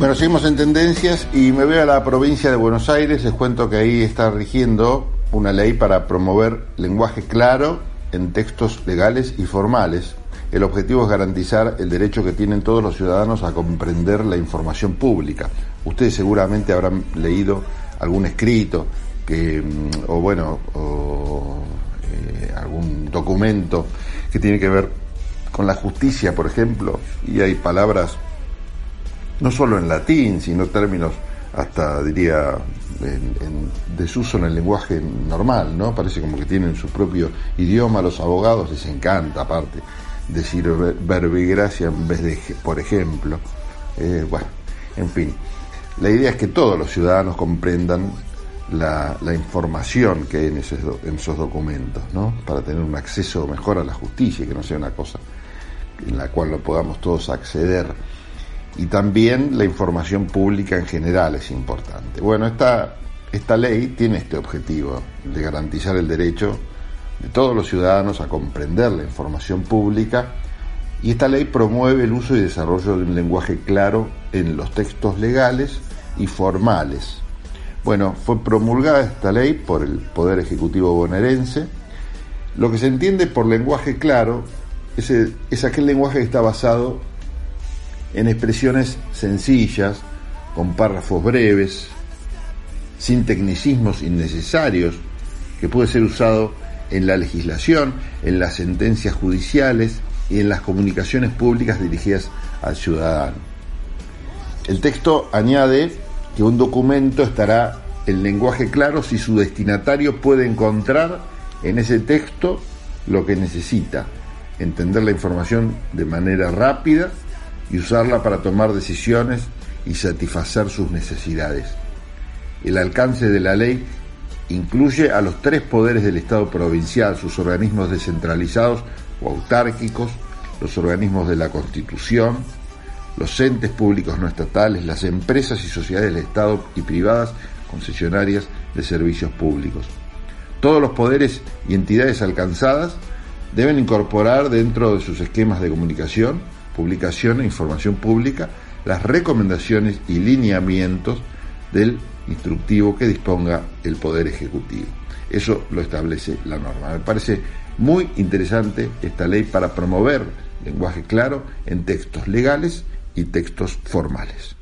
Bueno, seguimos en tendencias y me voy a la provincia de Buenos Aires. Les cuento que ahí está rigiendo una ley para promover lenguaje claro en textos legales y formales. El objetivo es garantizar el derecho que tienen todos los ciudadanos a comprender la información pública. Ustedes seguramente habrán leído algún escrito que, mm, o bueno, o, eh, algún documento que tiene que ver con la justicia, por ejemplo, y hay palabras no solo en latín, sino términos hasta diría desuso en el lenguaje normal, ¿no? Parece como que tienen su propio idioma, los abogados les encanta aparte decir verbigracia en vez de por ejemplo. Eh, bueno, en fin, la idea es que todos los ciudadanos comprendan la, información que hay en, en esos documentos, ¿no? Para tener un acceso mejor a la justicia que no sea una cosa en la cual no podamos todos acceder y también la información pública en general es importante. Bueno, esta, esta ley tiene este objetivo de garantizar el derecho de todos los ciudadanos a comprender la información pública y esta ley promueve el uso y desarrollo de un lenguaje claro en los textos legales y formales. Bueno, fue promulgada esta ley por el Poder Ejecutivo bonaerense. Lo que se entiende por lenguaje claro es, es aquel lenguaje que está basado en expresiones sencillas, con párrafos breves, sin tecnicismos innecesarios, que puede ser usado en la legislación, en las sentencias judiciales y en las comunicaciones públicas dirigidas al ciudadano. El texto añade que un documento estará en lenguaje claro si su destinatario puede encontrar en ese texto lo que necesita, entender la información de manera rápida y usarla para tomar decisiones y satisfacer sus necesidades. El alcance de la ley incluye a los tres poderes del Estado provincial, sus organismos descentralizados o autárquicos, los organismos de la Constitución, los entes públicos no estatales, las empresas y sociedades del Estado y privadas concesionarias de servicios públicos. Todos los poderes y entidades alcanzadas deben incorporar dentro de sus esquemas de comunicación publicación e información pública las recomendaciones y lineamientos del instructivo que disponga el Poder Ejecutivo. Eso lo establece la norma. Me parece muy interesante esta ley para promover lenguaje claro en textos legales y textos formales.